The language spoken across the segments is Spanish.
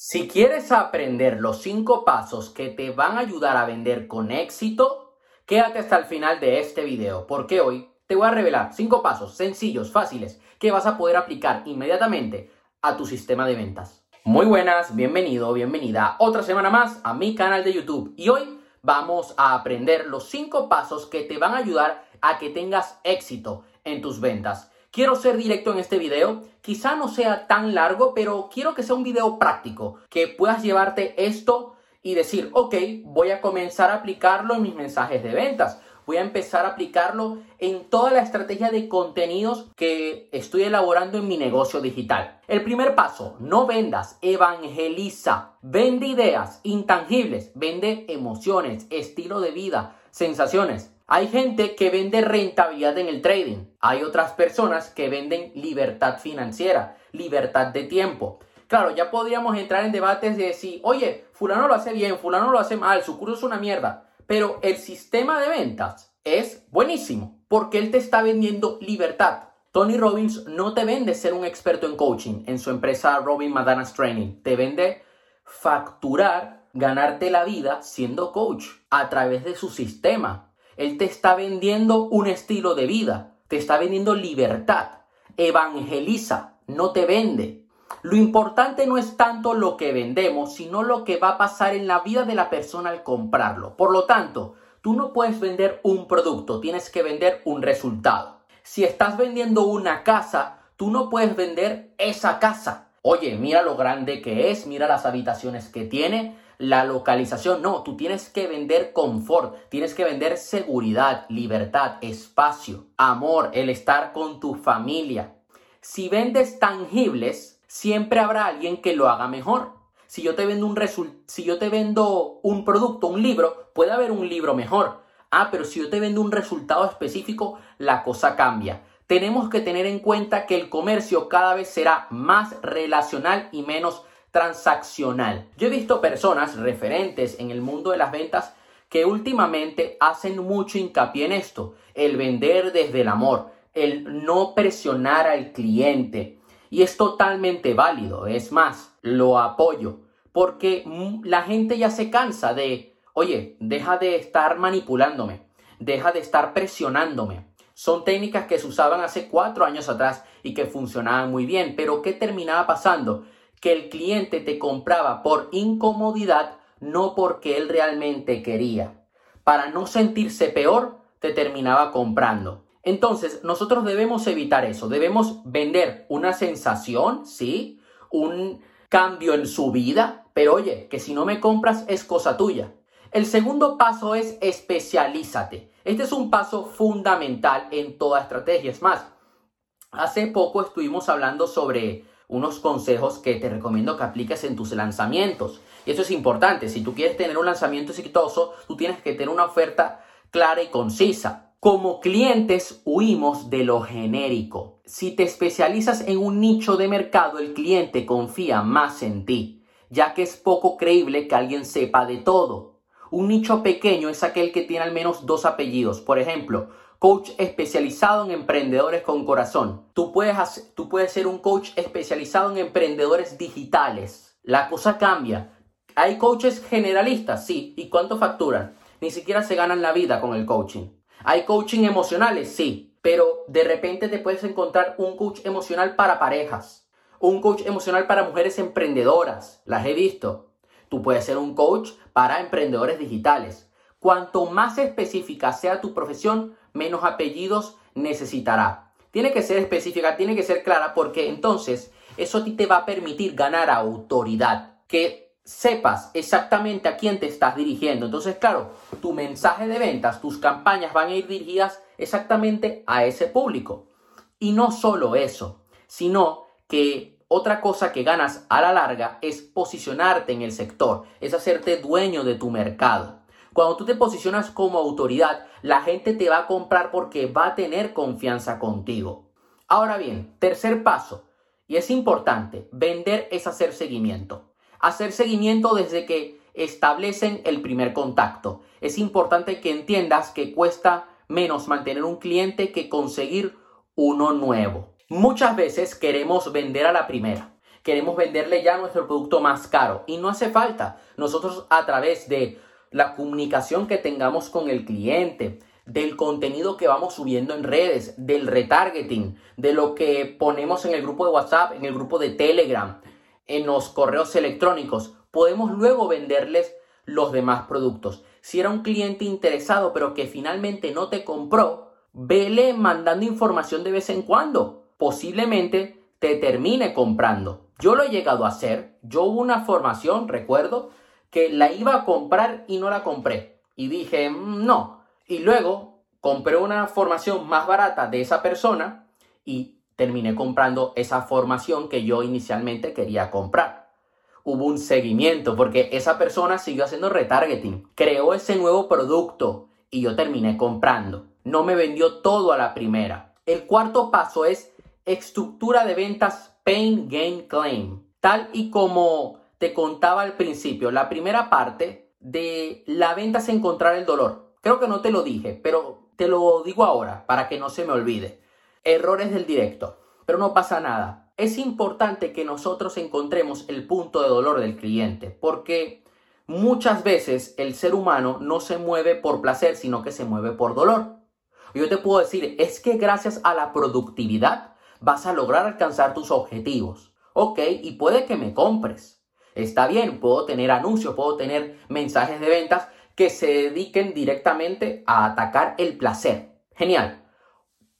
Si quieres aprender los cinco pasos que te van a ayudar a vender con éxito, quédate hasta el final de este video, porque hoy te voy a revelar cinco pasos sencillos, fáciles, que vas a poder aplicar inmediatamente a tu sistema de ventas. Muy buenas, bienvenido, bienvenida otra semana más a mi canal de YouTube. Y hoy vamos a aprender los cinco pasos que te van a ayudar a que tengas éxito en tus ventas. Quiero ser directo en este video, quizá no sea tan largo, pero quiero que sea un video práctico, que puedas llevarte esto y decir, ok, voy a comenzar a aplicarlo en mis mensajes de ventas. Voy a empezar a aplicarlo en toda la estrategia de contenidos que estoy elaborando en mi negocio digital. El primer paso, no vendas, evangeliza. Vende ideas intangibles, vende emociones, estilo de vida, sensaciones. Hay gente que vende rentabilidad en el trading. Hay otras personas que venden libertad financiera, libertad de tiempo. Claro, ya podríamos entrar en debates de decir, oye, fulano lo hace bien, fulano lo hace mal, su curso es una mierda. Pero el sistema de ventas es buenísimo porque él te está vendiendo libertad. Tony Robbins no te vende ser un experto en coaching en su empresa Robin Madanas Training. Te vende facturar, ganarte la vida siendo coach a través de su sistema él te está vendiendo un estilo de vida, te está vendiendo libertad, evangeliza, no te vende. Lo importante no es tanto lo que vendemos, sino lo que va a pasar en la vida de la persona al comprarlo. Por lo tanto, tú no puedes vender un producto, tienes que vender un resultado. Si estás vendiendo una casa, tú no puedes vender esa casa. Oye, mira lo grande que es, mira las habitaciones que tiene, la localización. No, tú tienes que vender confort, tienes que vender seguridad, libertad, espacio, amor, el estar con tu familia. Si vendes tangibles, siempre habrá alguien que lo haga mejor. Si yo te vendo un si yo te vendo un producto, un libro, puede haber un libro mejor. Ah, pero si yo te vendo un resultado específico, la cosa cambia. Tenemos que tener en cuenta que el comercio cada vez será más relacional y menos transaccional. Yo he visto personas referentes en el mundo de las ventas que últimamente hacen mucho hincapié en esto, el vender desde el amor, el no presionar al cliente. Y es totalmente válido, es más, lo apoyo, porque la gente ya se cansa de, oye, deja de estar manipulándome, deja de estar presionándome. Son técnicas que se usaban hace cuatro años atrás y que funcionaban muy bien, pero ¿qué terminaba pasando? Que el cliente te compraba por incomodidad, no porque él realmente quería. Para no sentirse peor, te terminaba comprando. Entonces, nosotros debemos evitar eso. Debemos vender una sensación, ¿sí? Un cambio en su vida, pero oye, que si no me compras es cosa tuya. El segundo paso es especialízate. Este es un paso fundamental en toda estrategia. Es más, hace poco estuvimos hablando sobre unos consejos que te recomiendo que apliques en tus lanzamientos. Y eso es importante. Si tú quieres tener un lanzamiento exitoso, tú tienes que tener una oferta clara y concisa. Como clientes huimos de lo genérico. Si te especializas en un nicho de mercado, el cliente confía más en ti, ya que es poco creíble que alguien sepa de todo. Un nicho pequeño es aquel que tiene al menos dos apellidos. Por ejemplo, coach especializado en emprendedores con corazón. Tú puedes, tú puedes ser un coach especializado en emprendedores digitales. La cosa cambia. Hay coaches generalistas, sí. ¿Y cuánto facturan? Ni siquiera se ganan la vida con el coaching. Hay coaching emocionales, sí. Pero de repente te puedes encontrar un coach emocional para parejas. Un coach emocional para mujeres emprendedoras. Las he visto. Tú puedes ser un coach para emprendedores digitales. Cuanto más específica sea tu profesión, menos apellidos necesitará. Tiene que ser específica, tiene que ser clara porque entonces eso a ti te va a permitir ganar autoridad, que sepas exactamente a quién te estás dirigiendo. Entonces, claro, tu mensaje de ventas, tus campañas van a ir dirigidas exactamente a ese público. Y no solo eso, sino que otra cosa que ganas a la larga es posicionarte en el sector, es hacerte dueño de tu mercado. Cuando tú te posicionas como autoridad, la gente te va a comprar porque va a tener confianza contigo. Ahora bien, tercer paso, y es importante, vender es hacer seguimiento. Hacer seguimiento desde que establecen el primer contacto. Es importante que entiendas que cuesta menos mantener un cliente que conseguir uno nuevo. Muchas veces queremos vender a la primera. queremos venderle ya nuestro producto más caro y no hace falta. Nosotros a través de la comunicación que tengamos con el cliente, del contenido que vamos subiendo en redes, del retargeting, de lo que ponemos en el grupo de WhatsApp, en el grupo de Telegram, en los correos electrónicos, podemos luego venderles los demás productos. Si era un cliente interesado pero que finalmente no te compró, vele mandando información de vez en cuando. Posiblemente te termine comprando. Yo lo he llegado a hacer. Yo hubo una formación, recuerdo, que la iba a comprar y no la compré. Y dije, mm, no. Y luego compré una formación más barata de esa persona y terminé comprando esa formación que yo inicialmente quería comprar. Hubo un seguimiento porque esa persona siguió haciendo retargeting, creó ese nuevo producto y yo terminé comprando. No me vendió todo a la primera. El cuarto paso es estructura de ventas Pain Gain Claim. Tal y como te contaba al principio, la primera parte de la venta es encontrar el dolor. Creo que no te lo dije, pero te lo digo ahora para que no se me olvide. Errores del directo, pero no pasa nada. Es importante que nosotros encontremos el punto de dolor del cliente, porque muchas veces el ser humano no se mueve por placer, sino que se mueve por dolor. Yo te puedo decir, es que gracias a la productividad vas a lograr alcanzar tus objetivos. Ok, y puede que me compres Está bien, puedo tener anuncios, puedo tener mensajes de ventas que se dediquen directamente a atacar el placer. Genial.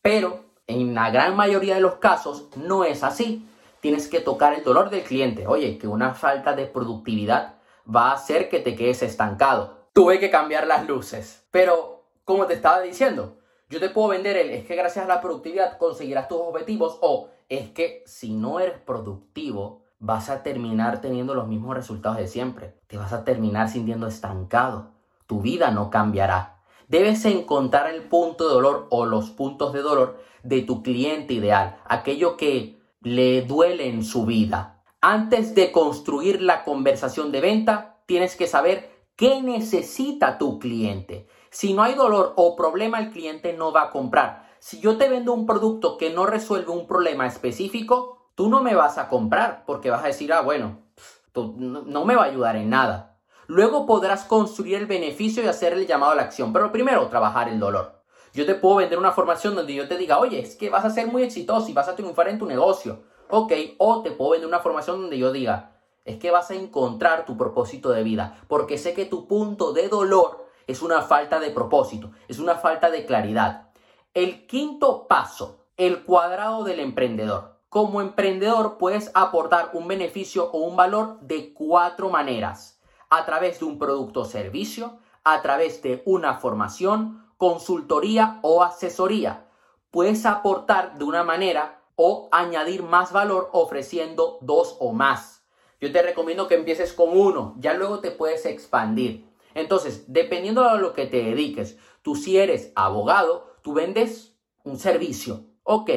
Pero en la gran mayoría de los casos no es así. Tienes que tocar el dolor del cliente. Oye, que una falta de productividad va a hacer que te quedes estancado. Tuve que cambiar las luces. Pero, como te estaba diciendo, yo te puedo vender el es que gracias a la productividad conseguirás tus objetivos o es que si no eres productivo, vas a terminar teniendo los mismos resultados de siempre. Te vas a terminar sintiendo estancado. Tu vida no cambiará. Debes encontrar el punto de dolor o los puntos de dolor de tu cliente ideal, aquello que le duele en su vida. Antes de construir la conversación de venta, tienes que saber qué necesita tu cliente. Si no hay dolor o problema, el cliente no va a comprar. Si yo te vendo un producto que no resuelve un problema específico, tú no me vas a comprar porque vas a decir, ah, bueno, no, me va a ayudar en nada. Luego podrás construir el beneficio y hacer el llamado a la acción, pero primero trabajar el dolor. Yo te puedo vender una formación donde yo te diga, oye, es que vas a ser muy exitoso y vas a triunfar en tu negocio. Ok, o te puedo vender una formación donde yo diga, es que vas a encontrar tu propósito de vida, porque sé que tu punto de dolor es una falta de propósito, es una falta de claridad. El quinto paso, el cuadrado del emprendedor. Como emprendedor puedes aportar un beneficio o un valor de cuatro maneras. A través de un producto o servicio, a través de una formación, consultoría o asesoría. Puedes aportar de una manera o añadir más valor ofreciendo dos o más. Yo te recomiendo que empieces con uno, ya luego te puedes expandir. Entonces, dependiendo de lo que te dediques, tú si eres abogado, tú vendes un servicio. Ok,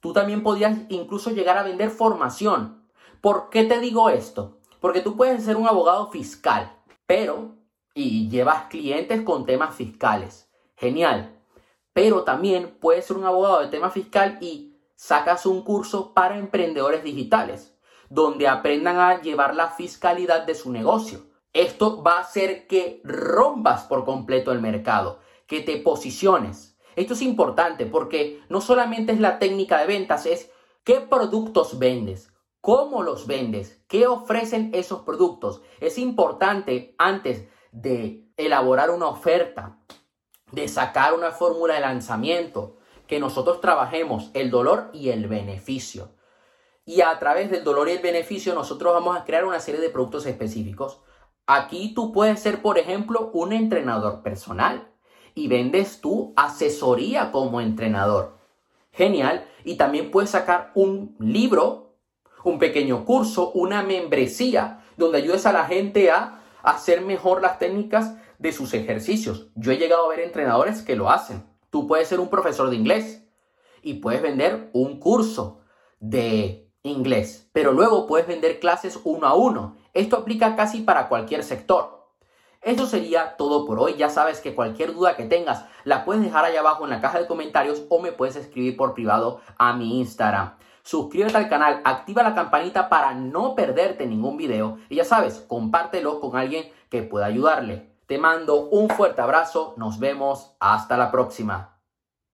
Tú también podías incluso llegar a vender formación. ¿Por qué te digo esto? Porque tú puedes ser un abogado fiscal, pero, y llevas clientes con temas fiscales. Genial. Pero también puedes ser un abogado de tema fiscal y sacas un curso para emprendedores digitales, donde aprendan a llevar la fiscalidad de su negocio. Esto va a hacer que rompas por completo el mercado, que te posiciones. Esto es importante porque no solamente es la técnica de ventas, es qué productos vendes, cómo los vendes, qué ofrecen esos productos. Es importante antes de elaborar una oferta, de sacar una fórmula de lanzamiento, que nosotros trabajemos el dolor y el beneficio. Y a través del dolor y el beneficio nosotros vamos a crear una serie de productos específicos. Aquí tú puedes ser, por ejemplo, un entrenador personal y vendes tu asesoría como entrenador. Genial. Y también puedes sacar un libro, un pequeño curso, una membresía, donde ayudes a la gente a hacer mejor las técnicas de sus ejercicios. Yo he llegado a ver entrenadores que lo hacen. Tú puedes ser un profesor de inglés y puedes vender un curso de inglés, pero luego puedes vender clases uno a uno. Esto aplica casi para cualquier sector. Eso sería todo por hoy. Ya sabes que cualquier duda que tengas la puedes dejar allá abajo en la caja de comentarios o me puedes escribir por privado a mi Instagram. Suscríbete al canal, activa la campanita para no perderte ningún video y ya sabes, compártelo con alguien que pueda ayudarle. Te mando un fuerte abrazo, nos vemos, hasta la próxima.